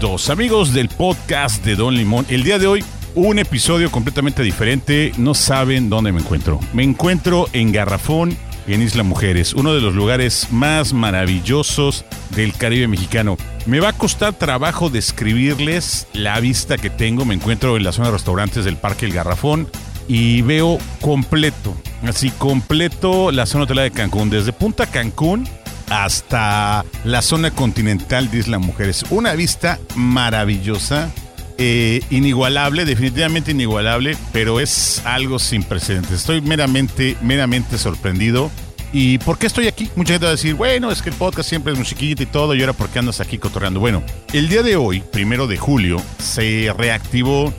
Dos amigos del podcast de Don Limón. El día de hoy, un episodio completamente diferente. No saben dónde me encuentro. Me encuentro en Garrafón, en Isla Mujeres, uno de los lugares más maravillosos del Caribe mexicano. Me va a costar trabajo describirles la vista que tengo. Me encuentro en la zona de restaurantes del Parque El Garrafón y veo completo, así completo la zona hotelera de Cancún, desde Punta Cancún hasta la zona continental de Isla Mujeres. Una vista maravillosa, eh, inigualable, definitivamente inigualable, pero es algo sin precedentes. Estoy meramente, meramente sorprendido. ¿Y por qué estoy aquí? Mucha gente va a decir, bueno, es que el podcast siempre es musiquita y todo, y ahora por qué andas aquí cotorreando. Bueno, el día de hoy, primero de julio, se reactivó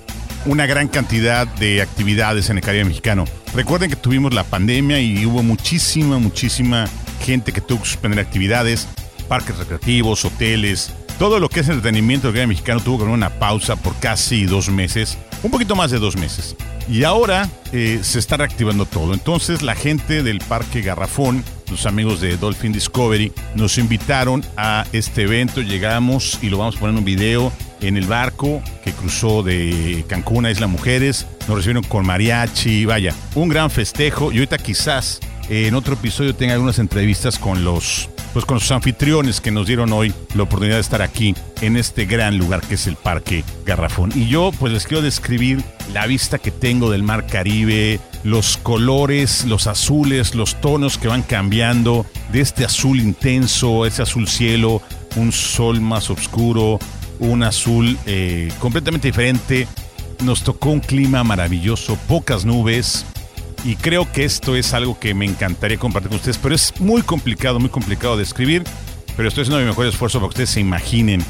una gran cantidad de actividades en el Caribe mexicano. Recuerden que tuvimos la pandemia y hubo muchísima, muchísima gente que tuvo que suspender actividades, parques recreativos, hoteles, todo lo que es entretenimiento del Caribe mexicano tuvo que poner una pausa por casi dos meses, un poquito más de dos meses. Y ahora eh, se está reactivando todo. Entonces la gente del Parque Garrafón, los amigos de Dolphin Discovery, nos invitaron a este evento. Llegamos y lo vamos a poner en un video en el barco que cruzó de Cancún a Isla Mujeres. Nos recibieron con mariachi, vaya, un gran festejo. Y ahorita quizás en otro episodio tenga algunas entrevistas con los pues con anfitriones que nos dieron hoy la oportunidad de estar aquí en este gran lugar que es el Parque Garrafón. Y yo pues les quiero describir la vista que tengo del Mar Caribe, los colores, los azules, los tonos que van cambiando de este azul intenso, ese azul cielo, un sol más oscuro, un azul eh, completamente diferente. Nos tocó un clima maravilloso, pocas nubes, y creo que esto es algo que me encantaría compartir con ustedes, pero es muy complicado, muy complicado de escribir, pero estoy haciendo mi mejor esfuerzo para que ustedes se imaginen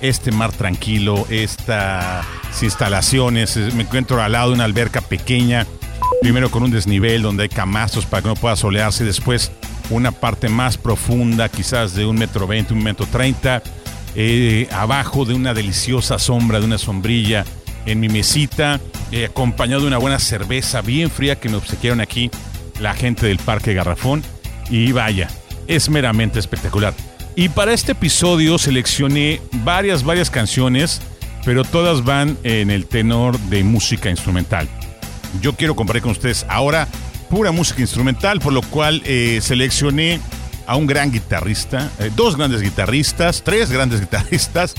este mar tranquilo, estas instalaciones, me encuentro al lado de una alberca pequeña, primero con un desnivel donde hay camastros para que no pueda solearse, después una parte más profunda, quizás de un metro veinte, un metro treinta, eh, abajo de una deliciosa sombra, de una sombrilla, en mi mesita, eh, acompañado de una buena cerveza bien fría que me obsequiaron aquí la gente del Parque Garrafón. Y vaya, es meramente espectacular. Y para este episodio seleccioné varias, varias canciones, pero todas van en el tenor de música instrumental. Yo quiero compartir con ustedes ahora pura música instrumental, por lo cual eh, seleccioné a un gran guitarrista, eh, dos grandes guitarristas, tres grandes guitarristas.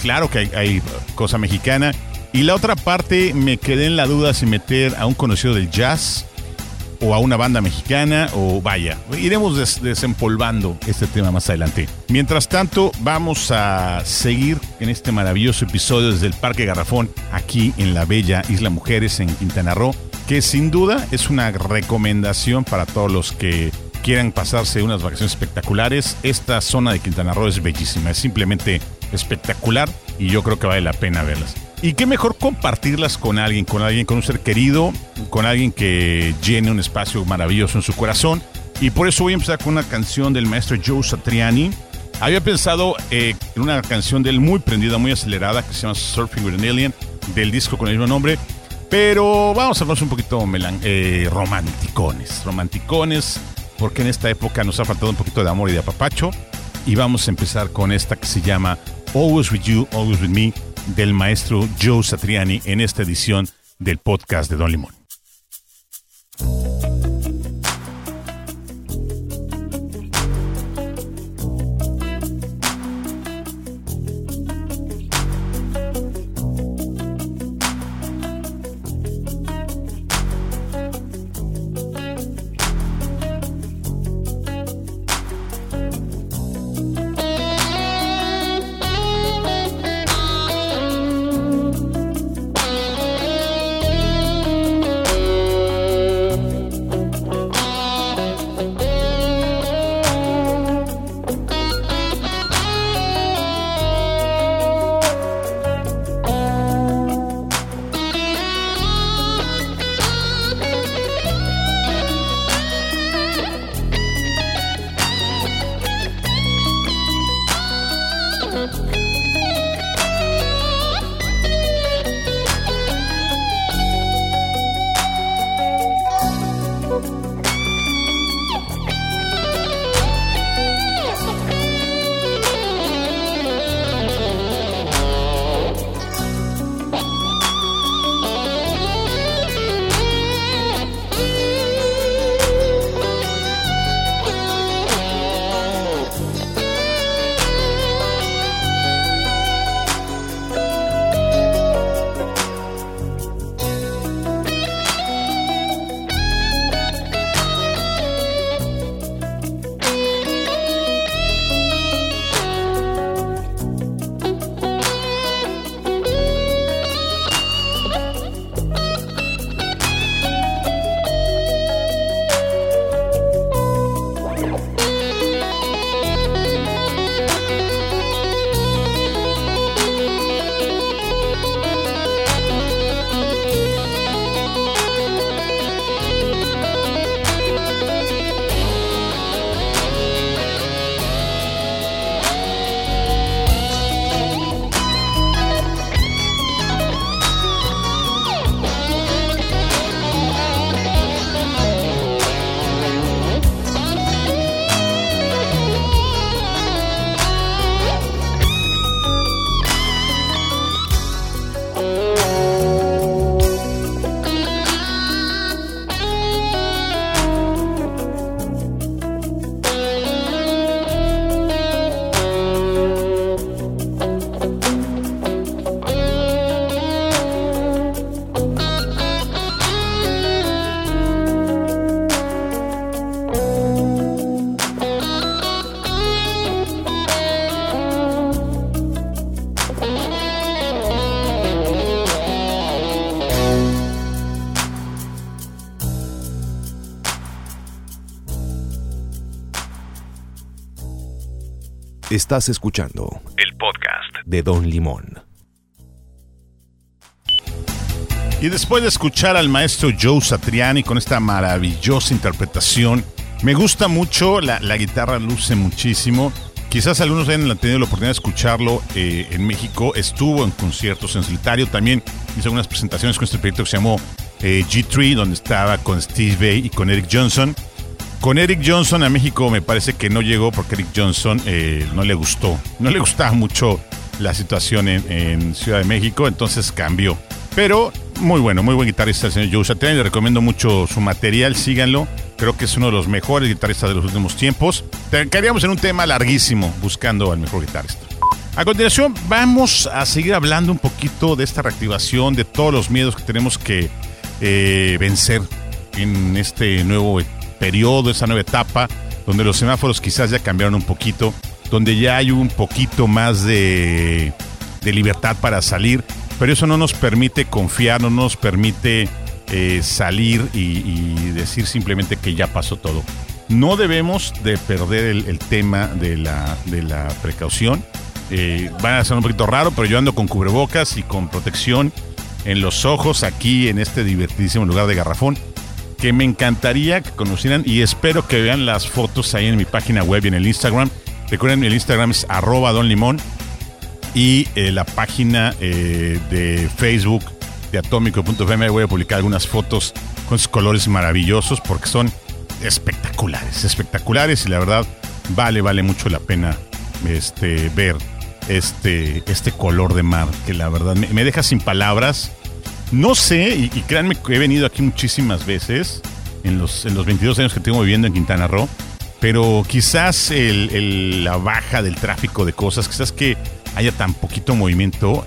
Claro que hay, cosa mexicana. Y la otra parte me quedé en la duda si meter a un conocido del jazz o a una banda mexicana o vaya, iremos desempolvando este tema más adelante. Mientras tanto, vamos a seguir en este maravilloso episodio desde el Parque Garrafón, aquí en la bella Isla Mujeres en Quintana Roo, que sin duda es una recomendación para todos los que quieran pasarse unas vacaciones espectaculares. Esta zona de Quintana Roo es bellísima, es simplemente espectacular y yo creo que vale la pena verlas. Y qué mejor compartirlas con alguien, con alguien, con un ser querido, con alguien que llene un espacio maravilloso en su corazón. Y por eso voy a empezar con una canción del maestro Joe Satriani. Había pensado eh, en una canción de él muy prendida, muy acelerada, que se llama Surfing with an Alien, del disco con el mismo nombre. Pero vamos a hablar un poquito melan eh, romanticones, romanticones, porque en esta época nos ha faltado un poquito de amor y de apapacho. Y vamos a empezar con esta que se llama Always With You, Always With Me del maestro Joe Satriani en esta edición del podcast de Don Limón. Estás escuchando el podcast de Don Limón. Y después de escuchar al maestro Joe Satriani con esta maravillosa interpretación, me gusta mucho, la, guitarra luce muchísimo. Quizás algunos hayan tenido la oportunidad de escucharlo eh, en México. Estuvo en conciertos en solitario. También hizo algunas presentaciones con este proyecto que se llamó eh, G3, donde estaba con Steve Bay y con Eric Johnson. Con Eric Johnson a México me parece que no llegó porque Eric Johnson eh, no le gustó. No le gustaba mucho la situación en, Ciudad de México, entonces cambió. Pero muy bueno, muy buen guitarrista el señor Joe Satriani. Le recomiendo mucho su material, síganlo. Creo que es uno de los mejores guitarristas de los últimos tiempos. Caeríamos en un tema larguísimo buscando al mejor guitarrista. A continuación, vamos a seguir hablando un poquito de esta reactivación, de todos los miedos que tenemos que eh, vencer en este nuevo periodo, esa nueva etapa, donde los semáforos quizás ya cambiaron un poquito, donde ya hay un poquito más de, libertad para salir, pero eso no nos permite confiar, no nos permite eh, salir y, decir simplemente que ya pasó todo. No debemos de perder el, tema de la, de la precaución. Eh, van a ser un poquito raro, pero yo ando con cubrebocas y con protección en los ojos aquí en este divertidísimo lugar de Garrafón que me encantaría que conocieran y espero que vean las fotos ahí en mi página web y en el Instagram. Recuerden, el Instagram es arroba don limón y eh, la página eh, de Facebook de atómico.fm voy a publicar algunas fotos con sus colores maravillosos porque son espectaculares, espectaculares y la verdad vale, vale mucho la pena este, ver este, este color de mar, que la verdad me, deja sin palabras. No sé, y, créanme que he venido aquí muchísimas veces en los, en los 22 años que tengo viviendo en Quintana Roo, pero quizás la baja del tráfico de cosas, quizás que haya tan poquito movimiento,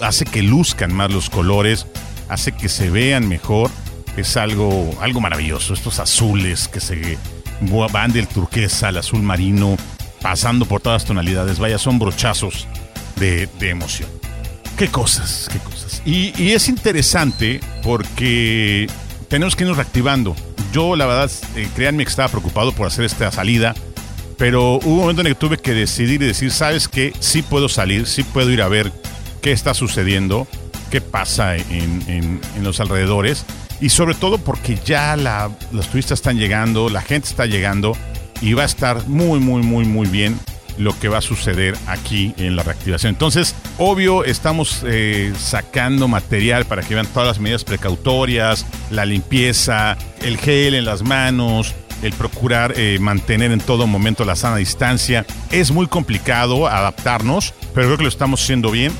hace que luzcan más los colores, hace que se vean mejor. Es algo, algo maravilloso. Estos azules que se van del turquesa al azul marino, pasando por todas las tonalidades. Vaya, son brochazos de, emoción. Qué cosas, qué cosas. Y, es interesante porque tenemos que irnos reactivando. Yo, la verdad, eh, créanme que estaba preocupado por hacer esta salida, pero hubo un momento en el que tuve que decidir y decir, ¿sabes qué? Sí puedo salir, sí puedo ir a ver qué está sucediendo, qué pasa en, los alrededores, y sobre todo porque ya los turistas están llegando, la gente está llegando, y va a estar muy, muy, muy, muy bien lo que va a suceder aquí en la reactivación. Entonces, obvio, estamos eh, sacando material para que vean todas las medidas precautorias, la limpieza, el gel en las manos, el procurar eh, mantener en todo momento la sana distancia. Es muy complicado adaptarnos, pero creo que lo estamos haciendo bien.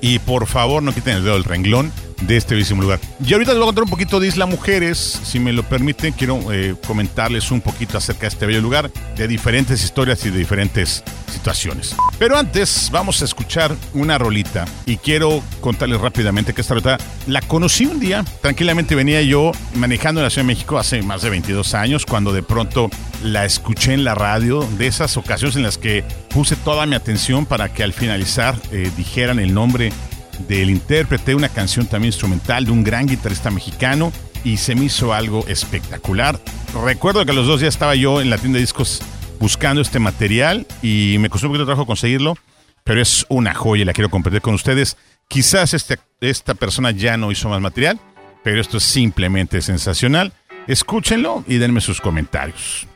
Y por favor, no quiten el dedo del renglón de este bellísimo lugar. Y ahorita les voy a contar un poquito de Isla Mujeres, si me lo permiten, quiero eh, comentarles un poquito acerca de este bello lugar, de diferentes historias y de diferentes situaciones. Pero antes vamos a escuchar una rolita y quiero contarles rápidamente que esta rolita la conocí un día, tranquilamente venía yo manejando en la Ciudad de México hace más de 22 años, cuando de pronto la escuché en la radio, de esas ocasiones en las que puse toda mi atención para que al finalizar eh, dijeran el nombre del intérprete, una canción también instrumental de un gran guitarrista mexicano y se me hizo algo espectacular. Recuerdo que a los dos días estaba yo en la tienda de discos buscando este material y me costó un poquito trabajo conseguirlo, pero es una joya y la quiero compartir con ustedes. Quizás este, esta persona ya no hizo más material, pero esto es simplemente sensacional. Escúchenlo y denme sus comentarios.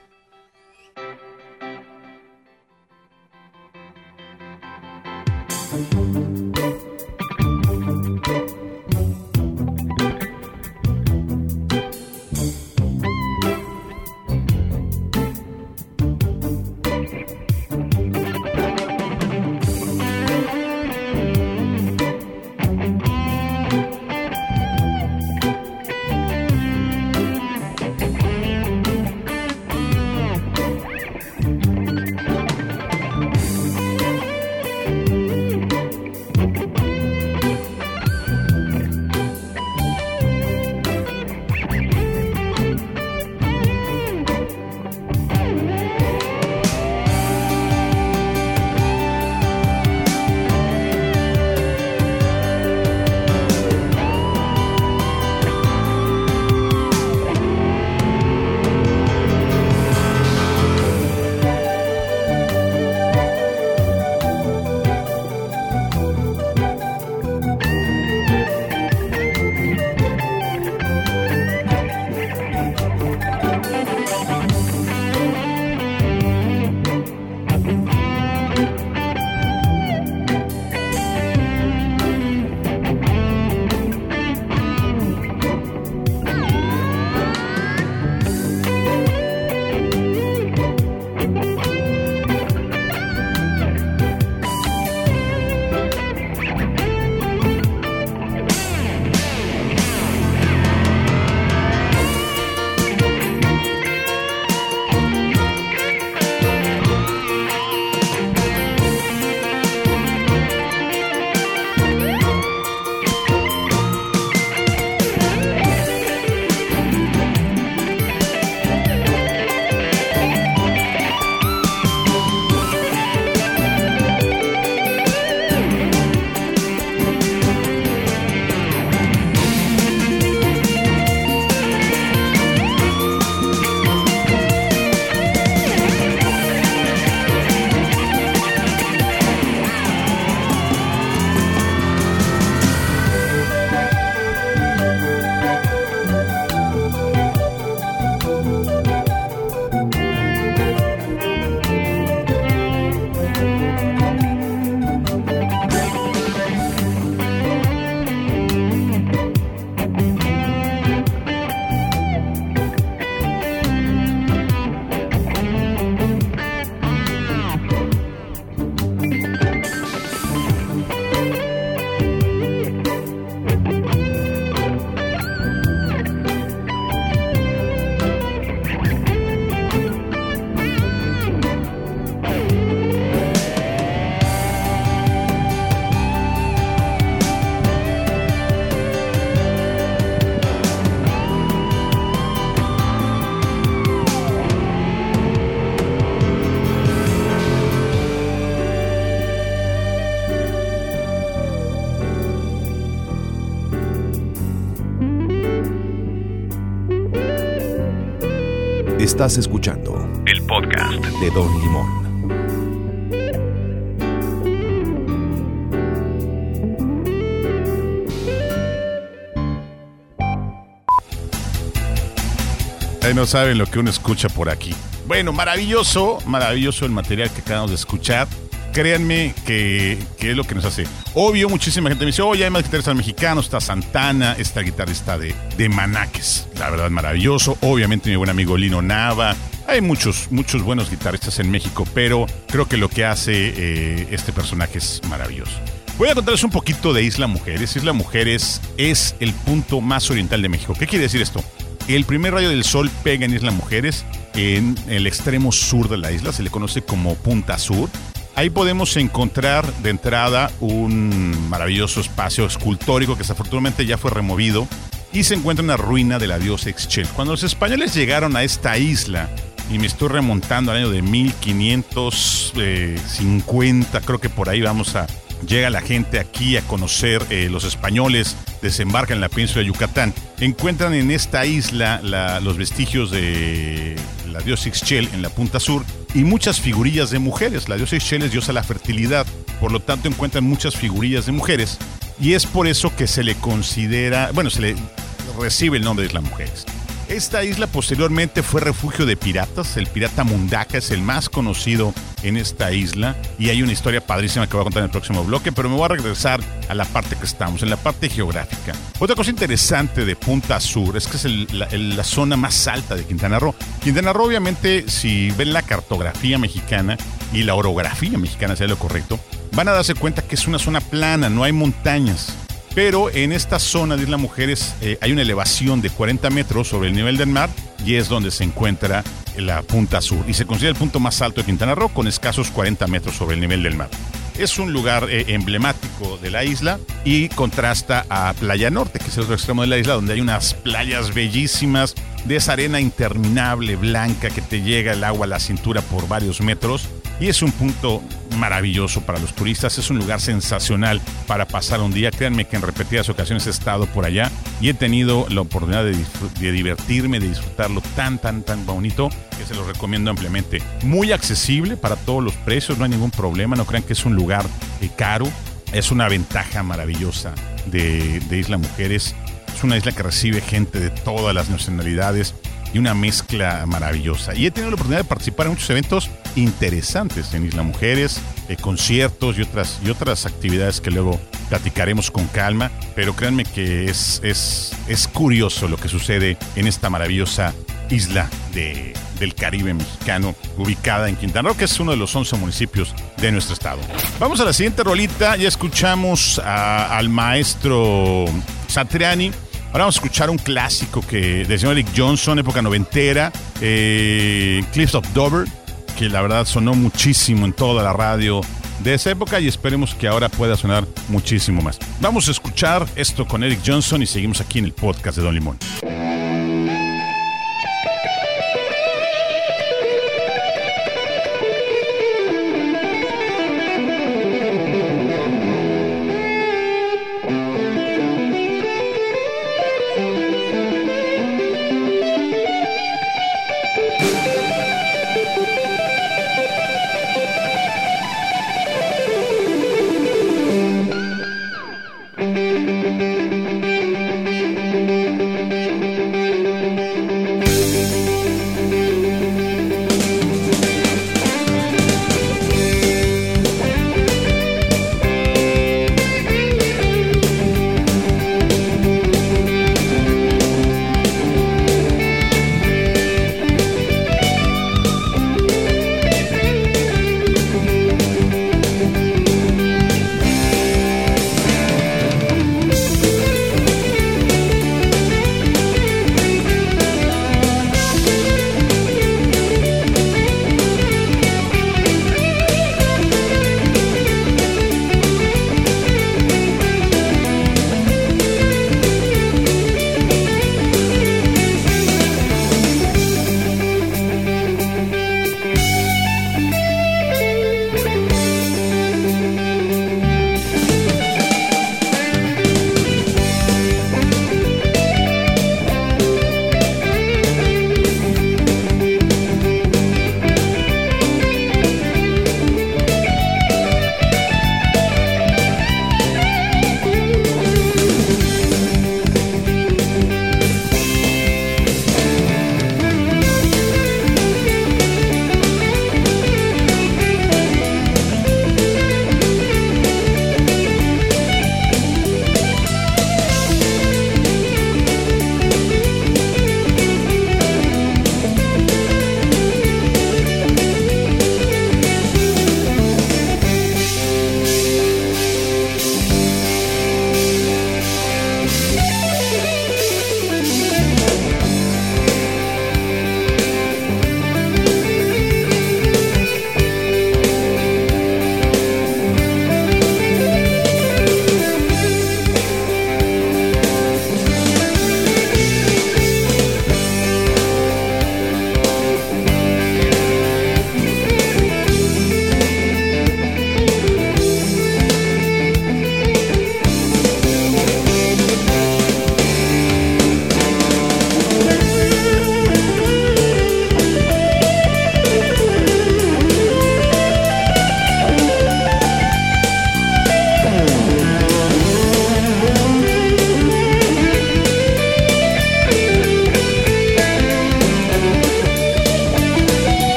Estás escuchando el podcast de Don Limón. Ahí no saben lo que uno escucha por aquí. Bueno, maravilloso, maravilloso el material que acabamos de escuchar. Créanme que, es lo que nos hace. Obvio, muchísima gente me dice, oye, hay más guitarristas mexicanos, está Santana, esta guitarrista de, de Manaques. La verdad, maravilloso. Obviamente mi buen amigo Lino Nava. Hay muchos, muchos buenos guitarristas en México, pero creo que lo que hace eh, este personaje es maravilloso. Voy a contarles un poquito de Isla Mujeres. Isla Mujeres es el punto más oriental de México. ¿Qué quiere decir esto? El primer rayo del sol pega en Isla Mujeres, en el extremo sur de la isla, se le conoce como Punta Sur. Ahí podemos encontrar de entrada un maravilloso espacio escultórico que desafortunadamente ya fue removido y se encuentra una ruina de la diosa Ixchel. Cuando los españoles llegaron a esta isla, y me estoy remontando al año de 1550, creo que por ahí vamos a llega la gente aquí a conocer eh, los españoles, desembarcan en la península de Yucatán, encuentran en esta isla los vestigios de la diosa Ixchel en la punta sur y muchas figurillas de mujeres. La diosa Ixchel es diosa de la fertilidad, por lo tanto encuentran muchas figurillas de mujeres y es por eso que se le considera, bueno, se le recibe el nombre de Isla Mujeres. Esta isla posteriormente fue refugio de piratas. El pirata Mundaka es el más conocido en esta isla. Y hay una historia padrísima que voy a contar en el próximo bloque, pero me voy a regresar a la parte que estamos, en la parte geográfica. Otra cosa interesante de Punta Sur es que es la, zona más alta de Quintana Roo. Quintana Roo, obviamente, si ven la cartografía mexicana y la orografía mexicana, sea lo correcto, van a darse cuenta que es una zona plana, no hay montañas. Pero en esta zona de Isla Mujeres eh, hay una elevación de 40 metros sobre el nivel del mar y es donde se encuentra la punta sur. Y se considera el punto más alto de Quintana Roo con escasos 40 metros sobre el nivel del mar. Es un lugar eh, emblemático de la isla y contrasta a Playa Norte, que es el otro extremo de la isla, donde hay unas playas bellísimas de esa arena interminable, blanca, que te llega el agua a la cintura por varios metros y es un punto maravilloso para los turistas, es un lugar sensacional para pasar un día. Créanme que en repetidas ocasiones he estado por allá y he tenido la oportunidad de, divertirme, de disfrutarlo tan, tan, tan bonito que se lo recomiendo ampliamente. Muy accesible para todos los precios, no hay ningún problema, no crean que es un lugar eh, caro, es una ventaja maravillosa de, de Isla Mujeres. Es una isla que recibe gente de todas las nacionalidades y una mezcla maravillosa. Y he tenido la oportunidad de participar en muchos eventos interesantes en Isla Mujeres, eh, conciertos y otras, y otras actividades que luego platicaremos con calma, pero créanme que es, es, es curioso lo que sucede en esta maravillosa isla de, del Caribe mexicano, ubicada en Quintana Roo, que es uno de los 11 municipios de nuestro estado. Vamos a la siguiente rolita, ya escuchamos al maestro Satriani Ahora vamos a escuchar un clásico que de señor Eric Johnson, época noventera, eh, Cliffs of Dover, que la verdad sonó muchísimo en toda la radio de esa época y esperemos que ahora pueda sonar muchísimo más. Vamos a escuchar esto con Eric Johnson y seguimos aquí en el podcast de Don Limón.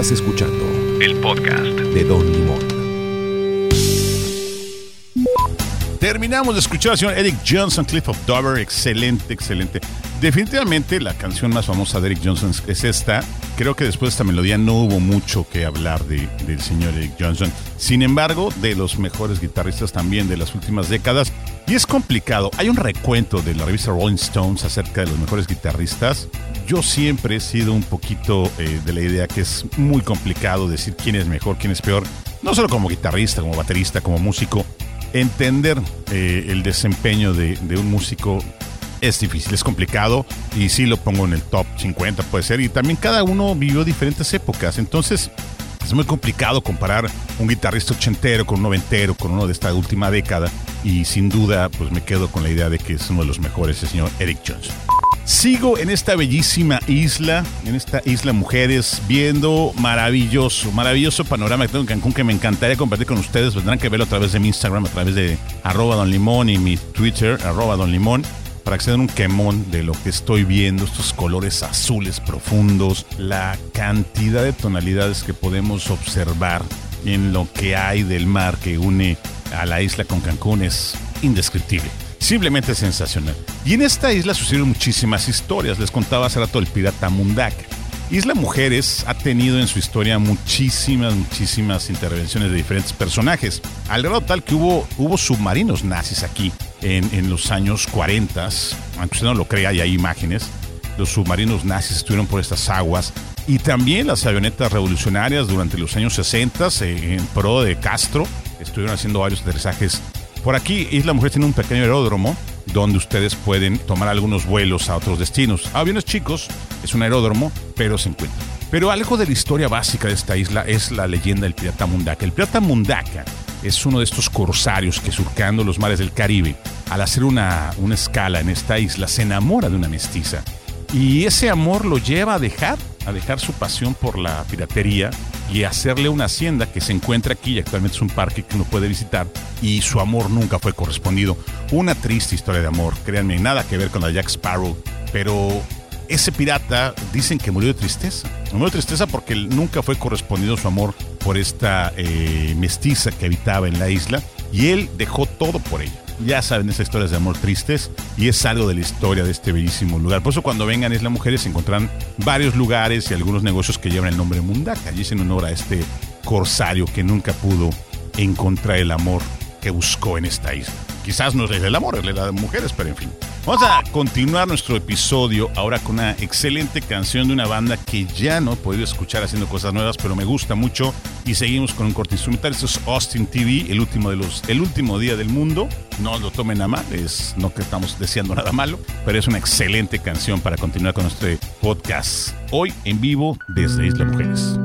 Estás escuchando el podcast de Don Limón. Terminamos de escuchar al señor Eric Johnson, Cliff of Dover. Excelente, excelente. Definitivamente la canción más famosa de Eric Johnson es esta. Creo que después de esta melodía no hubo mucho que hablar de, del señor Eric Johnson. Sin embargo, de los mejores guitarristas también de las últimas décadas. Y es complicado. Hay un recuento de la revista Rolling Stones acerca de los mejores guitarristas. Yo siempre he sido un poquito eh, de la idea que es muy complicado decir quién es mejor, quién es peor. No solo como guitarrista, como baterista, como músico. Entender eh, el desempeño de, de un músico es difícil, es complicado y sí lo pongo en el top 50 puede ser y también cada uno vivió diferentes épocas, entonces es muy complicado comparar un guitarrista ochentero con un noventero, con uno de esta última década y sin duda pues me quedo con la idea de que es uno de los mejores el señor Eric Johnson. Sigo en esta bellísima isla, en esta isla Mujeres, viendo maravilloso, maravilloso panorama que tengo en Cancún que me encantaría compartir con ustedes. Tendrán que verlo a través de mi Instagram, a través de arroba y mi Twitter, arroba don limón para que se den un quemón de lo que estoy viendo, estos colores azules profundos, la cantidad de tonalidades que podemos observar en lo que hay del mar que une a la isla con Cancún es indescriptible. Simplemente sensacional. Y en esta isla sucedieron muchísimas historias. Les contaba hace rato el pirata Mundaka. Isla Mujeres ha tenido en su historia muchísimas, muchísimas intervenciones de diferentes personajes. Al grado tal que hubo, hubo submarinos nazis aquí en, en los años 40, aunque usted no lo crea, hay imágenes. Los submarinos nazis estuvieron por estas aguas y también las avionetas revolucionarias durante los años 60 eh, en pro de Castro estuvieron haciendo varios aterrizajes por aquí, Isla Mujer tiene un pequeño aeródromo donde ustedes pueden tomar algunos vuelos a otros destinos. Aviones chicos, es un aeródromo, pero se encuentra. Pero algo de la historia básica de esta isla es la leyenda del pirata Mundaka. El pirata Mundaka es uno de estos corsarios que surcando los mares del Caribe, al hacer una, una escala en esta isla, se enamora de una mestiza. Y ese amor lo lleva a dejar, a dejar su pasión por la piratería y hacerle una hacienda que se encuentra aquí y actualmente es un parque que uno puede visitar y su amor nunca fue correspondido. Una triste historia de amor, créanme, nada que ver con la Jack Sparrow, pero ese pirata dicen que murió de tristeza. Murió de tristeza porque nunca fue correspondido su amor por esta eh, mestiza que habitaba en la isla y él dejó todo por ella. Ya saben esas historias de amor tristes y es algo de la historia de este bellísimo lugar. Por eso cuando vengan a Isla Mujeres encontrarán varios lugares y algunos negocios que llevan el nombre Mundaka y es en honor a este corsario que nunca pudo encontrar el amor que buscó en esta isla. Quizás no es el amor, es la de mujeres, pero en fin. Vamos a continuar nuestro episodio ahora con una excelente canción de una banda que ya no he podido escuchar haciendo cosas nuevas, pero me gusta mucho. Y seguimos con un corte instrumental. Esto es Austin TV, el último, de los, el último día del mundo. No lo tomen a mal, es, no que estamos deseando nada malo, pero es una excelente canción para continuar con nuestro podcast. Hoy en vivo desde Isla Mujeres.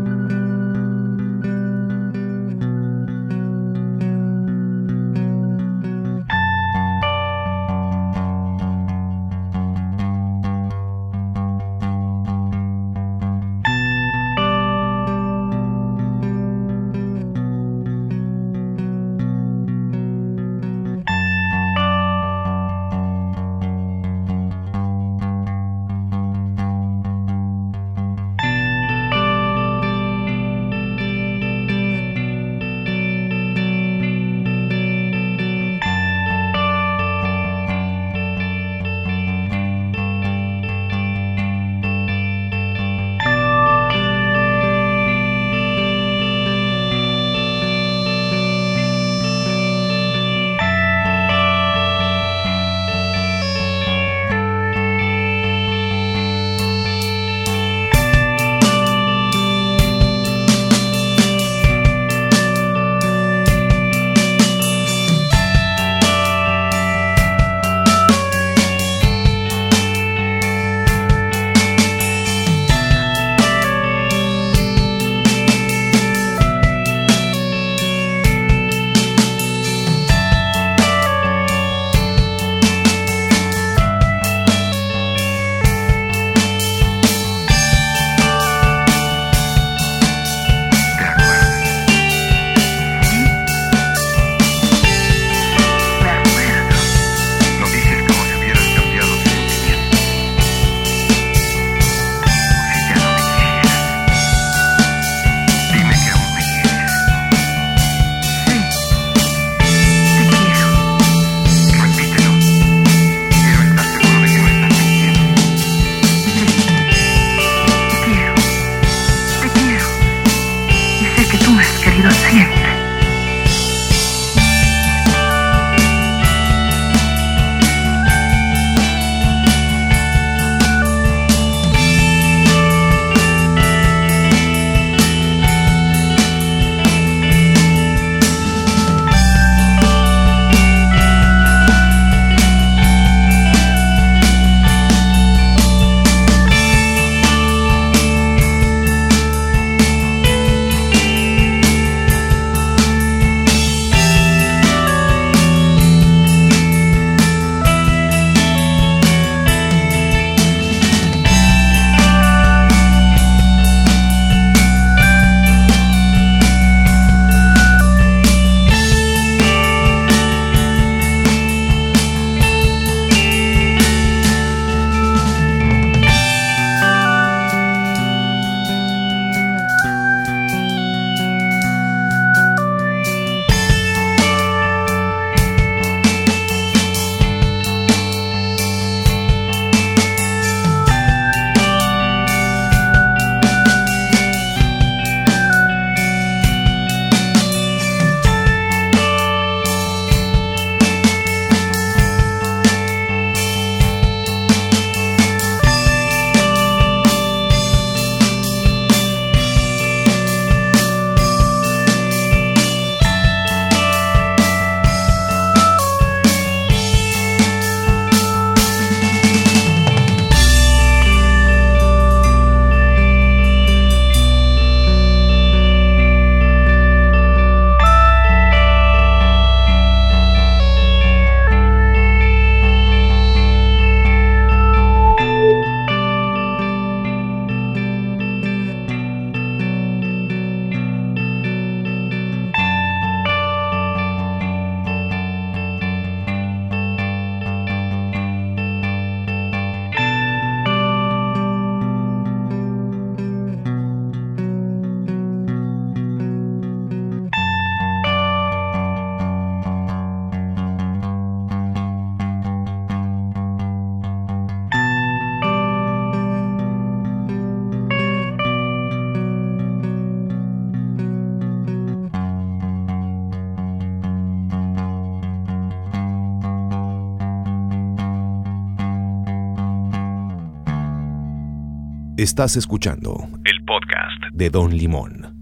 Estás escuchando el podcast de Don Limón.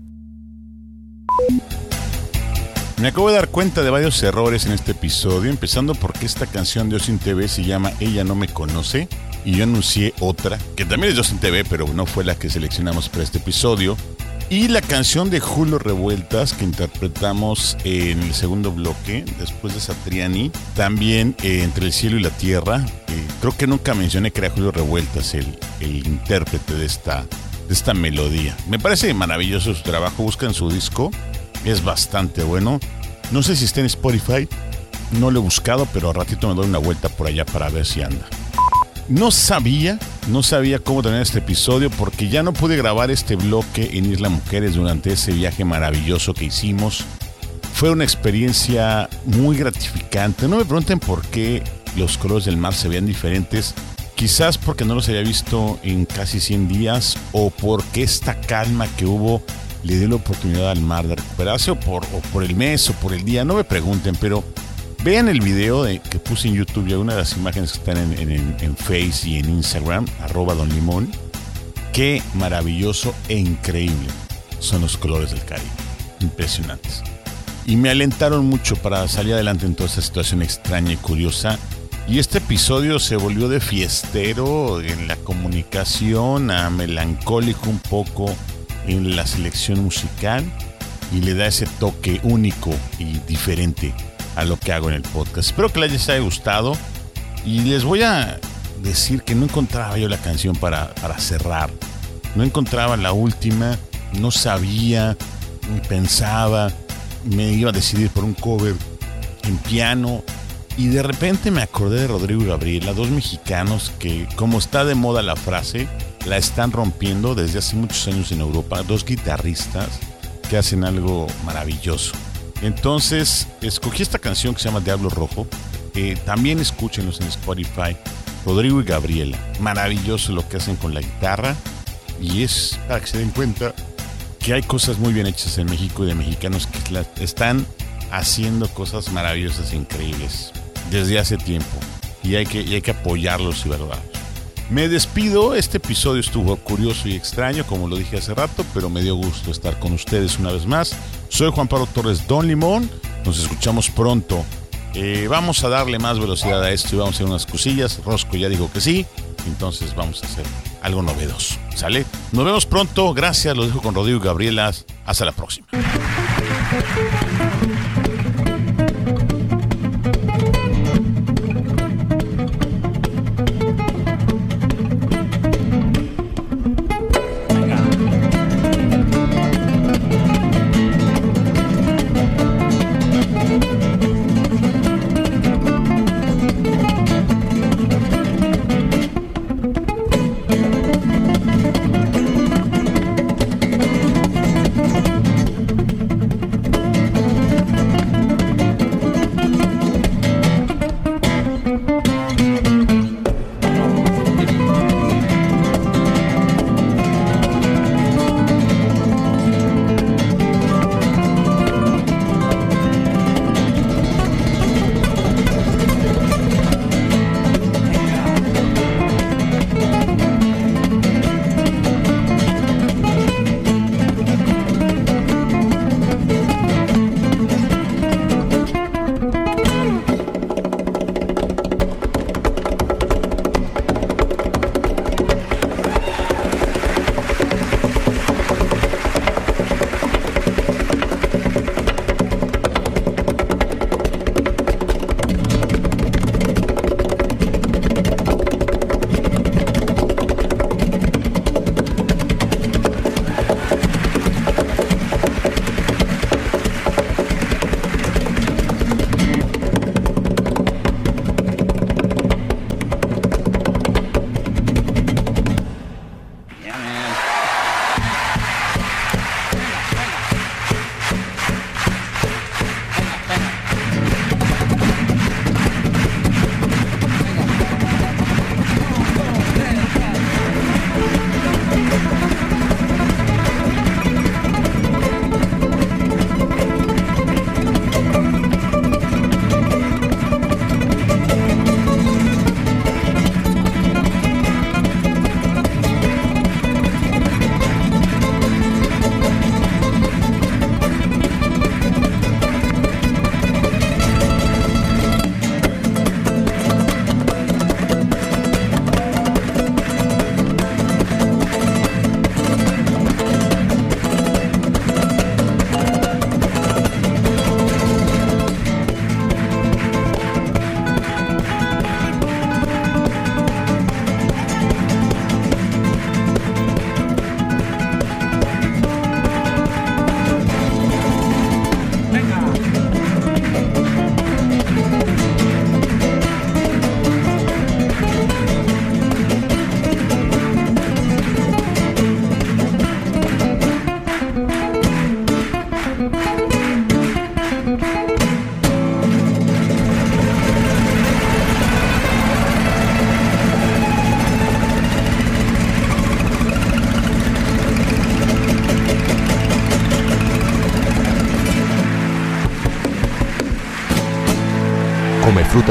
Me acabo de dar cuenta de varios errores en este episodio, empezando porque esta canción de Osin TV se llama Ella no me conoce y yo anuncié otra, que también es de Osin TV, pero no fue la que seleccionamos para este episodio. Y la canción de Julio Revueltas que interpretamos en el segundo bloque, después de Satriani, también eh, Entre el cielo y la tierra. Eh, creo que nunca mencioné que era Julio Revueltas el, el intérprete de esta, de esta melodía. Me parece maravilloso su trabajo, buscan su disco, es bastante bueno. No sé si está en Spotify, no lo he buscado, pero a ratito me doy una vuelta por allá para ver si anda. No sabía, no sabía cómo tener este episodio porque ya no pude grabar este bloque en Isla Mujeres durante ese viaje maravilloso que hicimos. Fue una experiencia muy gratificante. No me pregunten por qué los colores del mar se veían diferentes. Quizás porque no los había visto en casi 100 días o porque esta calma que hubo le dio la oportunidad al mar de recuperarse o por el mes o por el día. No me pregunten, pero Vean el video de, que puse en YouTube y algunas de las imágenes que están en, en, Face y en Instagram, arroba Don Limón. Qué maravilloso e increíble son los colores del Caribe. Impresionantes. Y me alentaron mucho para salir adelante en toda esta situación extraña y curiosa. Y este episodio se volvió de fiestero en la comunicación, a melancólico un poco en la selección musical y le da ese toque único y diferente a lo que hago en el podcast. Espero que les haya gustado y les voy a decir que no encontraba yo la canción para, para cerrar. No encontraba la última, no sabía, pensaba, me iba a decidir por un cover en piano y de repente me acordé de Rodrigo y Gabriela, dos mexicanos que, como está de moda la frase, la están rompiendo desde hace muchos años en Europa, dos guitarristas que hacen algo maravilloso. Entonces, escogí esta canción que se llama Diablo Rojo. también escúchenlos en Spotify. Rodrigo y Gabriela. Maravilloso lo que hacen con la guitarra. Y es para que se den cuenta que hay cosas muy bien hechas en México y de mexicanos que están haciendo cosas maravillosas e increíbles desde hace tiempo. Y hay que, y hay que apoyarlos y verdad. Me despido, este episodio estuvo curioso y extraño, como lo dije hace rato, pero me dio gusto estar con ustedes una vez más. Soy Juan Pablo Torres Don Limón, nos escuchamos pronto. Eh, vamos a darle más velocidad a esto y vamos a hacer unas cosillas. Rosco ya dijo que sí, entonces vamos a hacer algo novedoso. ¿Sale? Nos vemos pronto, gracias, lo dejo con Rodrigo y Gabriela. Hasta la próxima.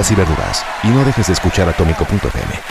Frutas y verduras y no dejes de escuchar Atómico.fm.